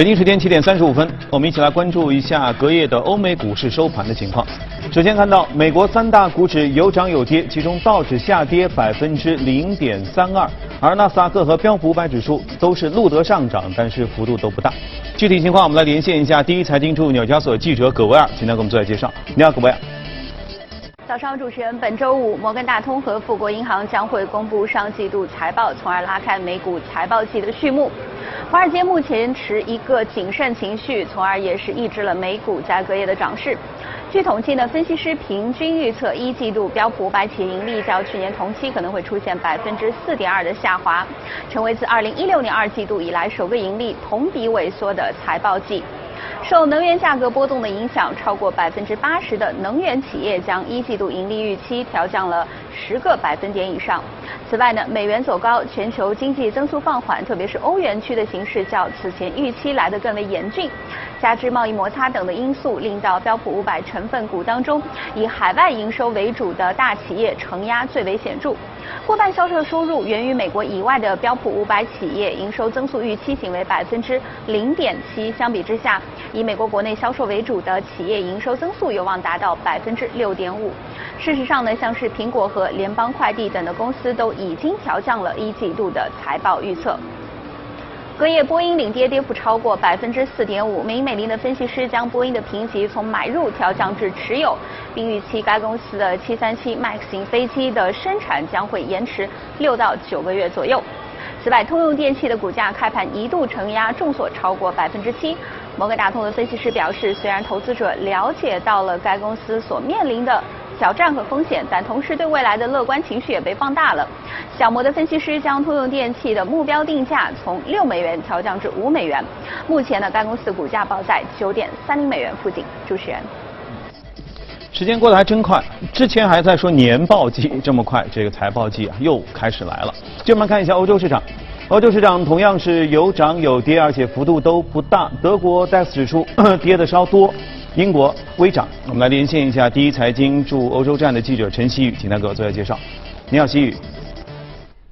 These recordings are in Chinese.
北京时间七点三十五分，我们一起来关注一下隔夜的欧美股市收盘的情况。首先看到美国三大股指有涨有跌，其中道指下跌百分之零点三二，而纳斯达克和标普五百指数都是录得上涨，但是幅度都不大。具体情况，我们来连线一下第一财经驻纽交所记者葛维尔，今天给我们做下介绍。你好，葛维尔。早上，主持人，本周五，摩根大通和富国银行将会公布上季度财报，从而拉开美股财报季的序幕。华尔街目前持一个谨慎情绪，从而也是抑制了美股在隔夜的涨势。据统计呢，分析师平均预测一季度标普五百企业盈利较去年同期可能会出现百分之四点二的下滑，成为自二零一六年二季度以来首个盈利同比萎缩的财报季。受能源价格波动的影响，超过百分之八十的能源企业将一季度盈利预期调降了十个百分点以上。此外呢，美元走高，全球经济增速放缓，特别是欧元区的形势较此前预期来得更为严峻。加之贸易摩擦等的因素，令到标普五百成分股当中，以海外营收为主的大企业承压最为显著。过半销售收入源于美国以外的标普五百企业，营收增速预期仅为百分之零点七。相比之下，以美国国内销售为主的企业营收增速有望达到百分之六点五。事实上呢，像是苹果和联邦快递等的公司都已经调降了一季度的财报预测。隔夜，波音领跌，跌幅超过百分之四点五。美银美林的分析师将波音的评级从买入调降至持有，并预期该公司的737 MAX 型飞机的生产将会延迟六到九个月左右。此外，通用电气的股价开盘一度承压重挫超过百分之七。摩根大通的分析师表示，虽然投资者了解到了该公司所面临的挑战和风险，但同时对未来的乐观情绪也被放大了。小摩的分析师将通用电气的目标定价从六美元调降至五美元。目前呢，该公司股价报在九点三零美元附近。主持人，时间过得还真快，之前还在说年报季，这么快，这个财报季啊又开始来了。就我们看一下欧洲市场，欧洲市场同样是有涨有跌，而且幅度都不大。德国 DAX 指数 跌的稍多，英国微涨。我们来连线一下第一财经驻欧洲站的记者陈曦宇，请他给我做下介绍。你好，曦宇。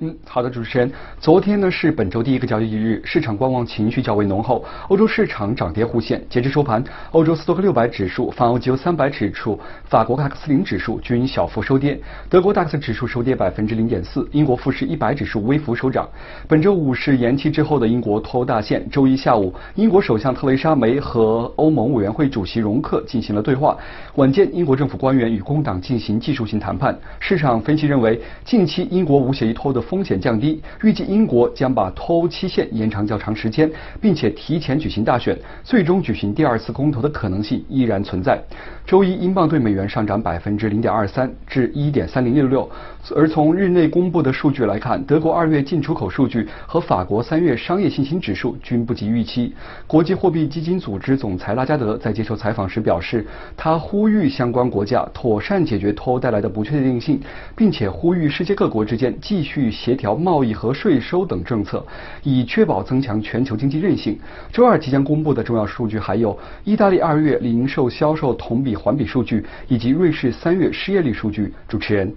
嗯，好的，主持人。昨天呢是本周第一个交易日，市场观望情绪较为浓厚。欧洲市场涨跌互现。截至收盘，欧洲斯托克六百指数、泛欧吉欧三百指数、法国卡克斯林指数均小幅收跌，德国 DAX 指数收跌百分之零点四，英国富时一百指数微幅收涨。本周五是延期之后的英国脱欧大限。周一下午，英国首相特蕾莎梅和欧盟委员会主席容克进行了对话，晚间英国政府官员与工党进行技术性谈判。市场分析认为，近期英国无协议脱欧的风险降低，预计英国将把脱欧期限延长较长时间，并且提前举行大选，最终举行第二次公投的可能性依然存在。周一，英镑对美元上涨百分之零点二三至一点三零六六。而从日内公布的数据来看，德国二月进出口数据和法国三月商业信心指数均不及预期。国际货币基金组织总裁拉加德在接受采访时表示，他呼吁相关国家妥善解决脱欧带来的不确定性，并且呼吁世界各国之间继续。协调贸易和税收等政策，以确保增强全球经济韧性。周二即将公布的重要数据还有意大利二月零售销售同比环比数据，以及瑞士三月失业率数据。主持人，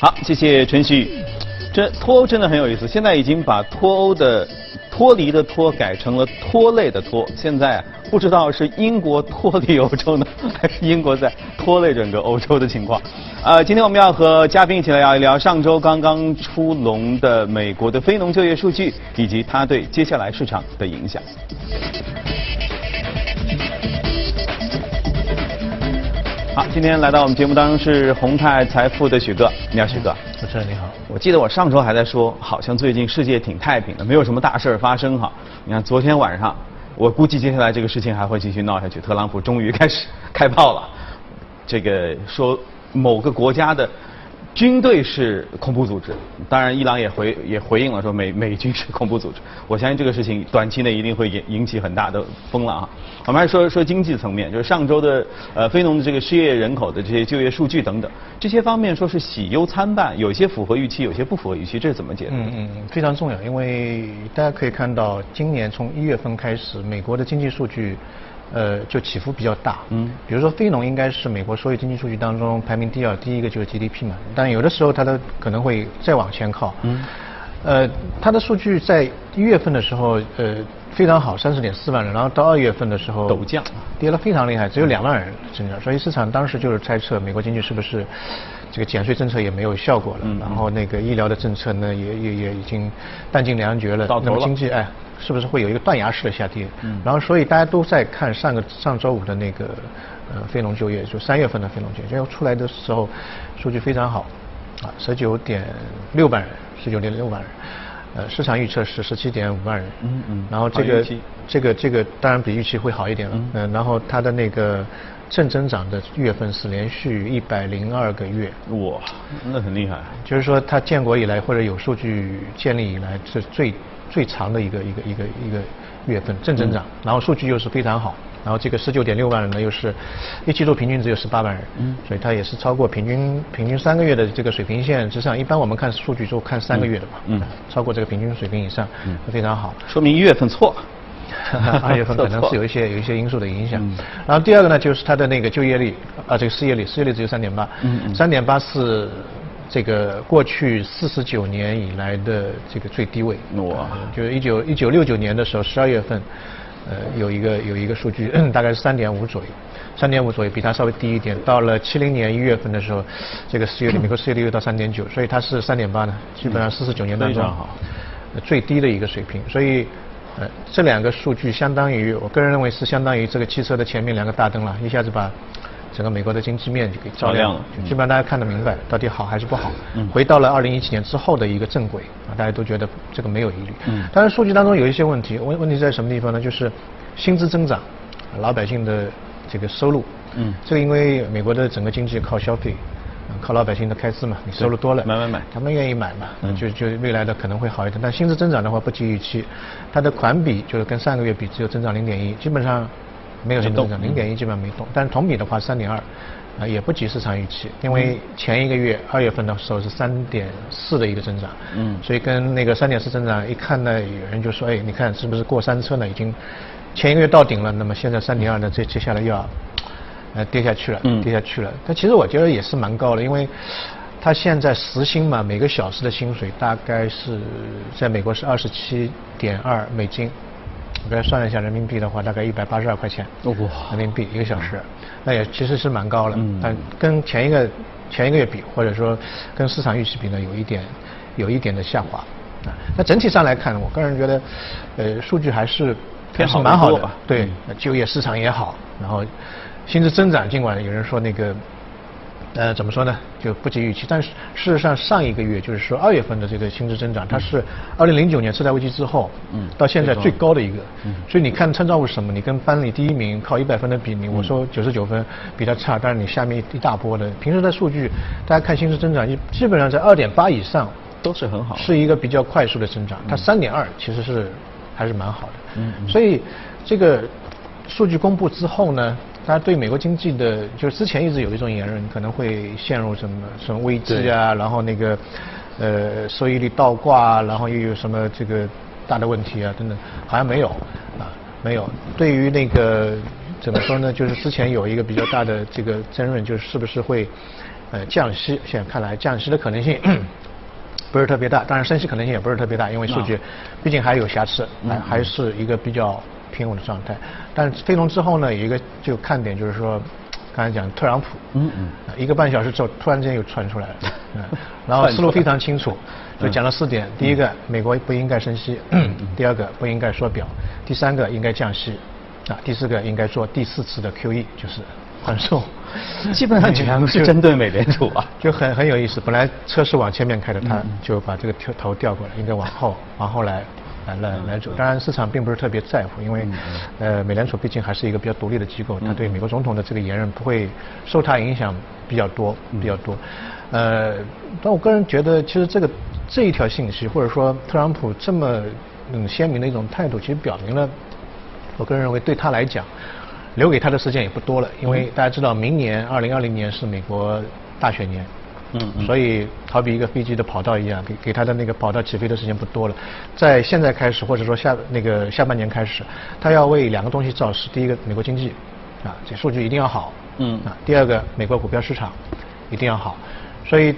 好，谢谢陈旭。这脱欧真的很有意思，现在已经把脱欧的脱离的脱改成了拖累的拖。现在不知道是英国脱离欧洲呢，还是英国在拖累整个欧洲的情况。呃，今天我们要和嘉宾一起来聊一聊上周刚刚出笼的美国的非农就业数据，以及它对接下来市场的影响。好，今天来到我们节目当中是宏泰财富的许哥，你好，许哥。主持人你好，我记得我上周还在说，好像最近世界挺太平的，没有什么大事儿发生哈。你看昨天晚上，我估计接下来这个事情还会继续闹下去，特朗普终于开始开炮了，这个说。某个国家的军队是恐怖组织，当然伊朗也回也回应了说美美军是恐怖组织。我相信这个事情短期内一定会引引起很大的风浪啊。我们还说说经济层面，就是上周的呃非农的这个失业人口的这些就业数据等等，这些方面说是喜忧参半，有些符合预期，有些不符合预期，这是怎么解读？嗯嗯，非常重要，因为大家可以看到，今年从一月份开始，美国的经济数据。呃，就起伏比较大。嗯，比如说非农应该是美国所有经济数据当中排名第二，第一个就是 GDP 嘛。但有的时候它的可能会再往前靠。嗯，呃，它的数据在一月份的时候，呃，非常好，三十点四万人，然后到二月份的时候陡降，跌了非常厉害，只有两万人增长，所以市场当时就是猜测美国经济是不是这个减税政策也没有效果了，嗯然后那个医疗的政策呢也也也已经弹尽粮绝了，到那么经济哎是不是会有一个断崖式的下跌？嗯，然后所以大家都在看上个上周五的那个呃非农就业，就三月份的非农就业，结果出来的时候数据非常好，啊十九点六万人，十九点六万人。呃，市场预测是十七点五万人，嗯嗯。然后这个这个这个当然比预期会好一点了，嗯、然后它的那个正增长的月份是连续一百零二个月，哇，那很厉害。就是说它建国以来或者有数据建立以来是最最长的一个一个一个一个月份正增长，然后数据又是非常好，然后这个十九点六万人呢又是一季度平均只有十八万人，嗯，所以它也是超过平均平均三个月的这个水平线之上，一般我们看数据就看三个月的嘛，嗯超过这个平均水平以上，嗯，非常好。说明一月份错。二月份 可能是有一些有一些因素的影响。然后第二个呢，就是它的那个就业率啊，这个失业率，失业率只有三点八，三点八是这个过去四十九年以来的这个最低位。哇呃就是一九一九六九年的时候，十二月份，呃，有一个有一个数据，大概是三点五左右。三点五左右，比它稍微低一点。到了七零年一月份的时候，这个失业率，美国失业率又到三点九，所以它是三点八呢，基本上四十九年当中最低的一个水平。所以，呃，这两个数据相当于，我个人认为是相当于这个汽车的前面两个大灯了，一下子把整个美国的经济面就给照亮了基本上大家看得明白到底好还是不好。嗯回到了二零一七年之后的一个正轨啊，大家都觉得这个没有疑虑。嗯当然，数据当中有一些问题，问问题在什么地方呢？就是薪资增长，老百姓的这个收入。嗯这个因为美国的整个经济靠消费，呃靠老百姓的开支嘛，你收入多了，买买买他们愿意买嘛，嗯就就未来的可能会好一点。但薪资增长的话不及预期，它的款比就是跟上个月比只有增长零点一，基本上没有什么动增长，零点一基本上没动。但是同比的话三点二，啊也不及市场预期，因为前一个月二月份的时候是三点四的一个增长，嗯所以跟那个三点四增长一看呢，有人就说，哎，你看是不是过山车呢？已经前一个月到顶了，那么现在三点二呢，这接下来又要呃跌下去了，嗯跌下去了。但其实我觉得也是蛮高的，因为它现在时薪嘛，每个小时的薪水大概是在美国是二十七点二美金，我刚才算了一下人民币的话，大概一百八十二块钱哇人民币一个小时，那也其实是蛮高了。嗯但跟前一个前一个月比，或者说跟市场预期比呢，有一点有一点的下滑。啊，那整体上来看，我个人觉得，呃，数据还是还偏好是蛮好的吧。对嗯，就业市场也好，然后薪资增长，尽管有人说那个。呃，怎么说呢？就不及预期。但是事实上，上一个月就是说二月份的这个薪资增长，它是二零零九年次贷危机之后，嗯到现在最高的一个。嗯所以你看参照物是什么？你跟班里第一名靠一百分的比，你我说九十九分比他差，但是你下面一大波的，平时的数据，大家看薪资增长，基基本上在二点八以上，都是很好是一个比较快速的增长。它三点二其实是还是蛮好的。嗯嗯所以这个数据公布之后呢，大家对美国经济的，就是之前一直有一种言论，可能会陷入什么什么危机啊，然后那个呃收益率倒挂啊，然后又有什么这个大的问题啊等等，好像没有啊，没有。对于那个怎么说呢，就是之前有一个比较大的这个争论，就是是不是会呃降息，现在看来降息的可能性。不是特别大，当然升息可能性也不是特别大，因为数据毕竟还有瑕疵，还还是一个比较平稳的状态。但是非农之后呢，有一个就看点就是说，刚才讲特朗普，嗯嗯呃一个半小时之后突然间又窜出来了，嗯，然后思路非常清楚，就讲了四点：第一个，美国不应该升息；第二个，不应该缩表；第三个，应该降息；啊，第四个，应该做第四次的 QE，就是宽松。基本上全部是针对美联储啊。就很很有意思。本来车是往前面开的，他嗯就把这个头头调过来，应该往后往后来来来来走。当然市场并不是特别在乎，因为嗯呃美联储毕竟还是一个比较独立的机构，它对美国总统的这个言论不会受它影响比较多嗯比较多。呃，但我个人觉得，其实这个这一条信息，或者说特朗普这么嗯鲜明的一种态度，其实表明了，我个人认为对他来讲。留给他的时间也不多了，因为大家知道，明年二零二零年是美国大选年，嗯嗯所以好比一个飞机的跑道一样，给给他的那个跑道起飞的时间不多了。在现在开始，或者说下那个下半年开始，他要为两个东西造势：第一个，美国经济，啊，这数据一定要好，嗯啊；第二个，美国股票市场一定要好。所以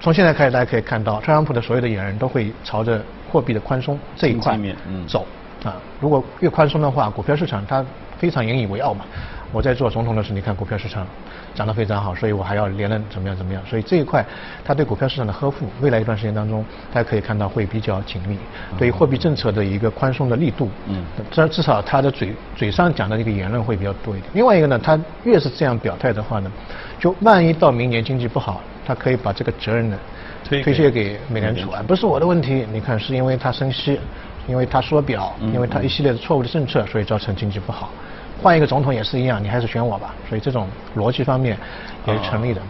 从现在开始，大家可以看到，特朗普的所有的演员都会朝着货币的宽松这一块走。啊，如果越宽松的话，股票市场它非常引以为傲嘛。我在做总统的时候，你看股票市场涨得非常好，所以我还要连任怎么样怎么样。所以这一块，它对股票市场的呵护，未来一段时间当中，大家可以看到会比较紧密。对于货币政策的一个宽松的力度，嗯，至至少他的嘴嘴上讲的这个言论会比较多一点。另外一个呢，他越是这样表态的话呢，就万一到明年经济不好，他可以把这个责任呢推卸给美联储啊，不是我的问题。你看，是因为他升息，因为他缩表，因为他一系列的错误的政策，所以造成经济不好。换一个总统也是一样，你还是选我吧。所以这种逻辑方面也是成立的。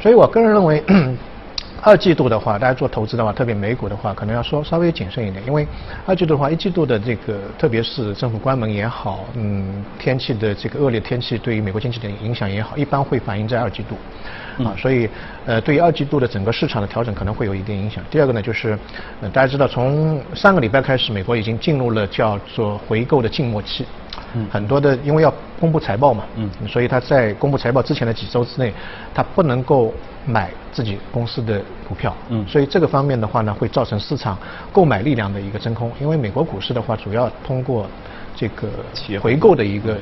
所以我个人认为，二季度的话，大家做投资的话，特别美股的话，可能要说稍微谨慎一点，因为二季度的话，一季度的这个，特别是政府关门也好，嗯，天气的这个恶劣天气对于美国经济的影响也好，一般会反映在二季度。啊，所以呃，对于二季度的整个市场的调整可能会有一定影响。第二个呢，就是呃，大家知道，从上个礼拜开始，美国已经进入了叫做回购的静默期。嗯，很多的因为要公布财报嘛，嗯，所以他在公布财报之前的几周之内，他不能够买自己公司的股票，嗯，所以这个方面的话呢，会造成市场购买力量的一个真空。因为美国股市的话，主要通过这个回购的一个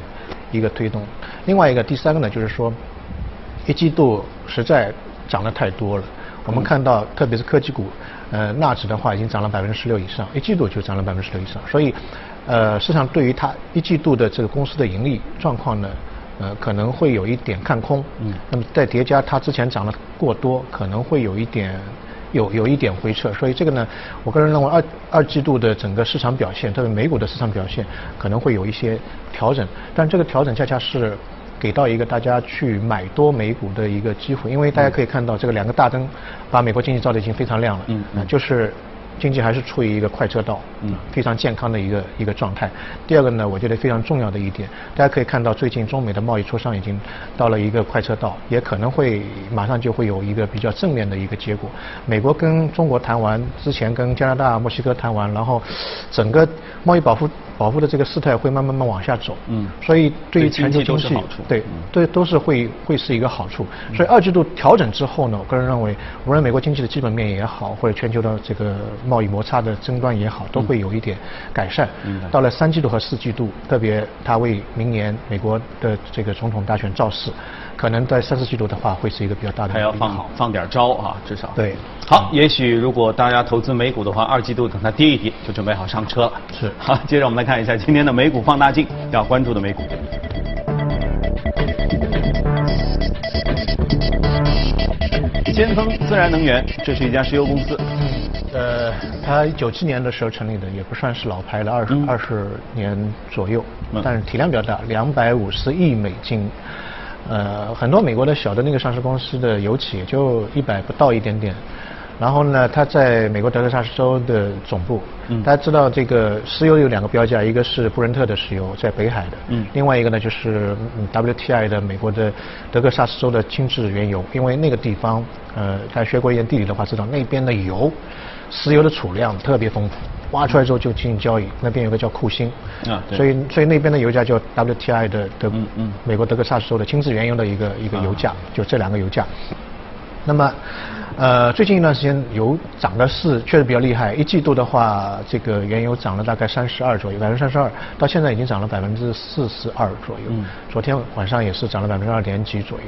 一个推动。另外一个第三个呢，就是说一季度实在涨得太多了。我们看到，特别是科技股，呃，纳指的话已经涨了百分之十六以上，一季度就涨了百分之十六以上，所以。呃，市场对于它一季度的这个公司的盈利状况呢，呃，可能会有一点看空。嗯。那么再叠加它之前涨得过多，可能会有一点有有一点回撤。所以这个呢，我个人认为二二季度的整个市场表现，特别美股的市场表现，可能会有一些调整。但这个调整恰恰是给到一个大家去买多美股的一个机会，因为大家可以看到这个两个大灯把美国经济照的已经非常亮了。嗯。就是。经济还是处于一个快车道，嗯，非常健康的一个一个状态。第二个呢，我觉得非常重要的一点，大家可以看到最近中美的贸易磋商已经到了一个快车道，也可能会马上就会有一个比较正面的一个结果。美国跟中国谈完之前，跟加拿大、墨西哥谈完，然后整个贸易保护。保护的这个事态会慢慢慢往下走，嗯，所以对于全球经济，对，对，都是会会是一个好处。所以二季度调整之后呢，我个人认为，无论美国经济的基本面也好，或者全球的这个贸易摩擦的争端也好，都会有一点改善。嗯，到了三季度和四季度，特别它为明年美国的这个总统大选造势。可能在三四季度的话，会是一个比较大的。还要放好放点招啊，至少。对。好，也许如果大家投资美股的话，二季度等它跌一跌，就准备好上车了。是。好，接着我们来看一下今天的美股放大镜要关注的美股。先锋自然能源，这是一家石油公司。嗯。呃，它九七年的时候成立的，也不算是老牌了，二十二十年左右。嗯。但是体量比较大，两百五十亿美金。呃，很多美国的小的那个上市公司的油企也就一百不到一点点，然后呢，它在美国德克萨斯州的总部，大家知道这个石油有两个标价，一个是布伦特的石油在北海的，嗯，另外一个呢就是 WTI 的美国的德克萨斯州的轻质原油，因为那个地方，呃，大家学过一点地理的话知道那边的油，石油的储量特别丰富。挖出来之后就进行交易，那边有个叫库欣，啊，所以所以那边的油价叫 WTI 的德，嗯嗯，美国德克萨斯州的轻质原油的一个一个油价，就这两个油价。那么，呃，最近一段时间油涨的是确实比较厉害，一季度的话，这个原油涨了大概三十二左右，百分之三十二，到现在已经涨了百分之四十二左右。嗯，昨天晚上也是涨了百分之二点几左右。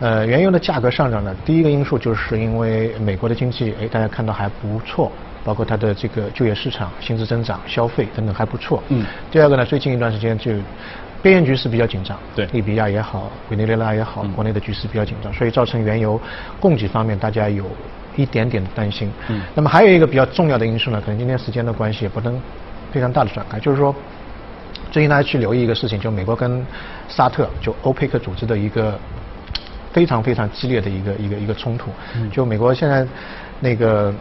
呃，原油的价格上涨呢，第一个因素就是因为美国的经济，哎，大家看到还不错。包括它的这个就业市场、薪资增长、消费等等还不错。嗯。第二个呢，最近一段时间就边缘局势比较紧张。对。利比亚也好，委内瑞拉也好，国内的局势比较紧张，所以造成原油供给方面大家有一点点的担心。嗯。那么还有一个比较重要的因素呢，可能今天时间的关系也不能非常大的展开，就是说最近大家去留意一个事情，就美国跟沙特就欧佩克组织的一个非常非常激烈的一个一个一个冲突。嗯。就美国现在那个。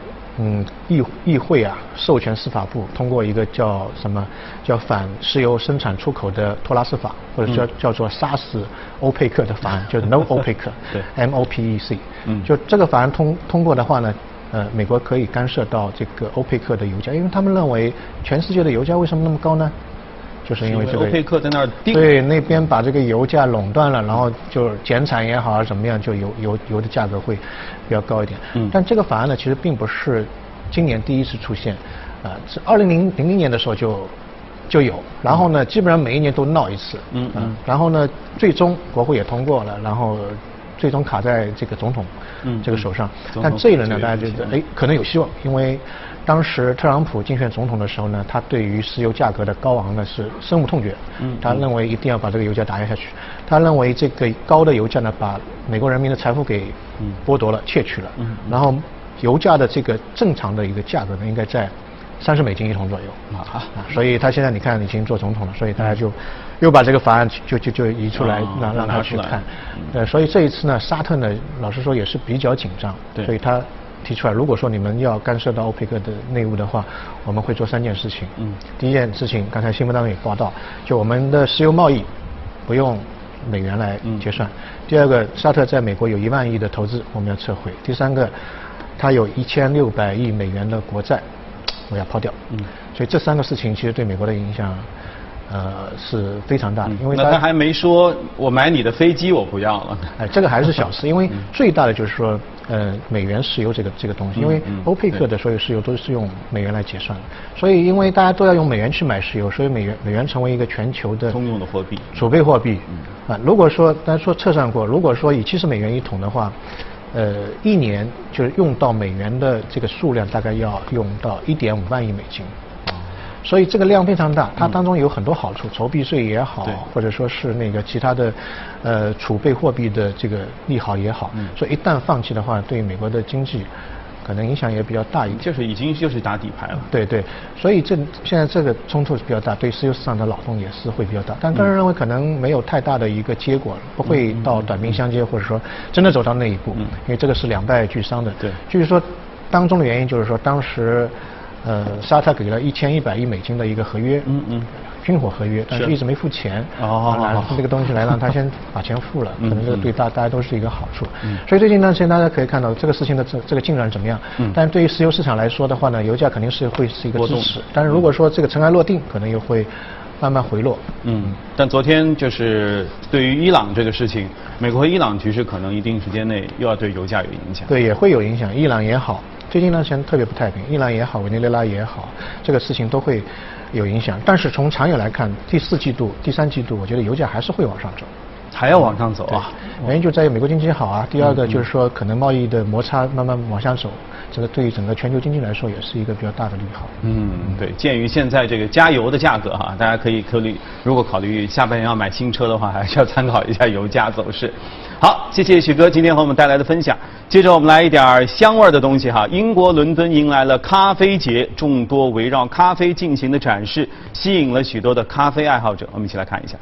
嗯，议议会啊，授权司法部通过一个叫什么，叫反石油生产出口的托拉斯法，或者叫叫做杀死欧佩克的法案，就是 No OPEC，对，M O P E C，嗯，就这个法案通通过的话呢，呃，美国可以干涉到这个欧佩克的油价，因为他们认为全世界的油价为什么那么高呢？就是因为这个欧佩克在那儿定对那边把这个油价垄断了，然后就减产也好啊怎么样，就油油油的价格会比较高一点。嗯。但这个法案呢，其实并不是今年第一次出现，啊，是二零零零零年的时候就就有，然后呢，基本上每一年都闹一次，嗯嗯然后呢，最终国会也通过了，然后最终卡在这个总统嗯这个手上。嗯。但这一轮呢，大家觉得嗯哎可能有希望，因为当时特朗普竞选总统的时候呢，他对于石油价格的高昂呢是深恶痛绝，嗯他认为一定要把这个油价打压下去，他认为这个高的油价呢把美国人民的财富给嗯。剥夺了、窃取了。嗯，然后油价的这个正常的一个价格呢应该在三十美金一桶左右。啊。啊，所以他现在你看已经做总统了，所以大家就又把这个法案就就就移出来哦让让他去看。呃，所以这一次呢，沙特呢，老实说也是比较紧张，对所以他提出来，如果说你们要干涉到欧佩克的内务的话，我们会做三件事情。嗯第一件事情，刚才新闻当中也报道，就我们的石油贸易不用美元来嗯结算。第二个，沙特在美国有一万亿的投资，我们要撤回。第三个，它有一千六百亿美元的国债，我要抛掉。嗯所以这三个事情其实对美国的影响，呃是非常大的，因为他还没说我买你的飞机我不要了。哎，这个还是小事，因为最大的就是说，呃，美元石油这个这个东西，因为嗯欧佩克的所有石油都是用美元来结算的，所以因为大家都要用美元去买石油，所以美元美元成为一个全球的通用的货币储备货币。嗯啊，如果说大家说测算过，如果说以七十美元一桶的话，呃，一年就是用到美元的这个数量大概要用到一点五万亿美金。所以这个量非常大，它当中有很多好处，筹币税也好，或者说是那个其他的，呃，储备货币的这个利好也好，嗯所以一旦放弃的话，对美国的经济可能影响也比较大一点。就是已经就是打底牌了。对对，所以这现在这个冲突是比较大，对石油市场的扰动也是会比较大。但个人认为可能没有太大的一个结果，不会到短兵相接，或者说真的走到那一步，嗯因为这个是两败俱伤的。对就是说当中的原因就是说当时，呃，沙特给了一千一百亿美金的一个合约，嗯嗯。军火合约，但是是。一直没付钱，哦这个东西来让他先把钱付了，可嗯能这个嗯。对大大家都是一个好处嗯。所以最近一段时间大家可以看到这个事情的这这个进展怎么样嗯，但对于石油市场来说的话呢，油价肯定是会是一个支持，但是如果说这个尘埃落定，可能又会慢慢回落。嗯，但昨天就是对于伊朗这个事情，美国和伊朗局势可能一定时间内又要对油价有影响。对，也会有影响。伊朗也好，最近段时间特别不太平，伊朗也好，委内瑞拉也好，这个事情都会有影响。但是从长远来看，第四季度、第三季度，我觉得油价还是会往上走。还要往上走啊？，原因就在于美国经济好啊。第二嗯个就是说，可能贸易的摩擦慢慢往下走，这个对于整个全球经济来说也是一个比较大的利好。嗯，对，鉴于现在这个加油的价格哈、大家可以考虑，如果考虑下半年要买新车的话，还是要参考一下油价走势。好，谢谢许哥今天和我们带来的分享。接着我们来一点儿香味儿的东西哈。英国伦敦迎来了咖啡节，众多围绕咖啡进行的展示，吸引了许多的咖啡爱好者。我们一起来看一下。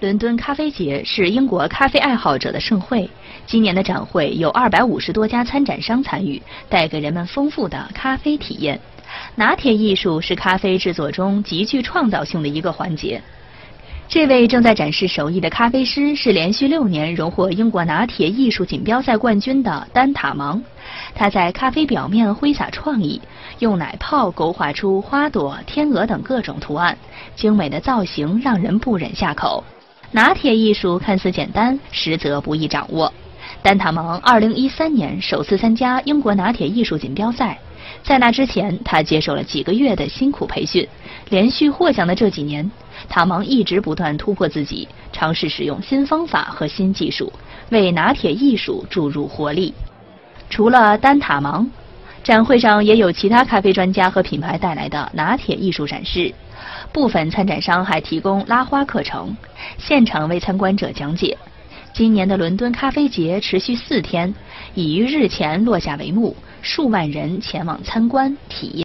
伦敦咖啡节是英国咖啡爱好者的盛会。今年的展会有二百五十多家参展商参与，带给人们丰富的咖啡体验。拿铁艺术是咖啡制作中极具创造性的一个环节。这位正在展示手艺的咖啡师是连续六年荣获英国拿铁艺术锦标赛冠军的丹塔芒。他在咖啡表面挥洒创意，用奶泡勾画出花朵、天鹅等各种图案，精美的造型让人不忍下口。拿铁艺术看似简单，实则不易掌握。丹塔芒2013年首次参加英国拿铁艺术锦标赛，在那之前，他接受了几个月的辛苦培训。连续获奖的这几年，塔芒一直不断突破自己，尝试使用新方法和新技术，为拿铁艺术注入活力。除了丹塔芒，展会上也有其他咖啡专家和品牌带来的拿铁艺术展示。部分参展商还提供拉花课程，现场为参观者讲解。今年的伦敦咖啡节持续四天，已于日前落下帷幕，数万人前往参观体验。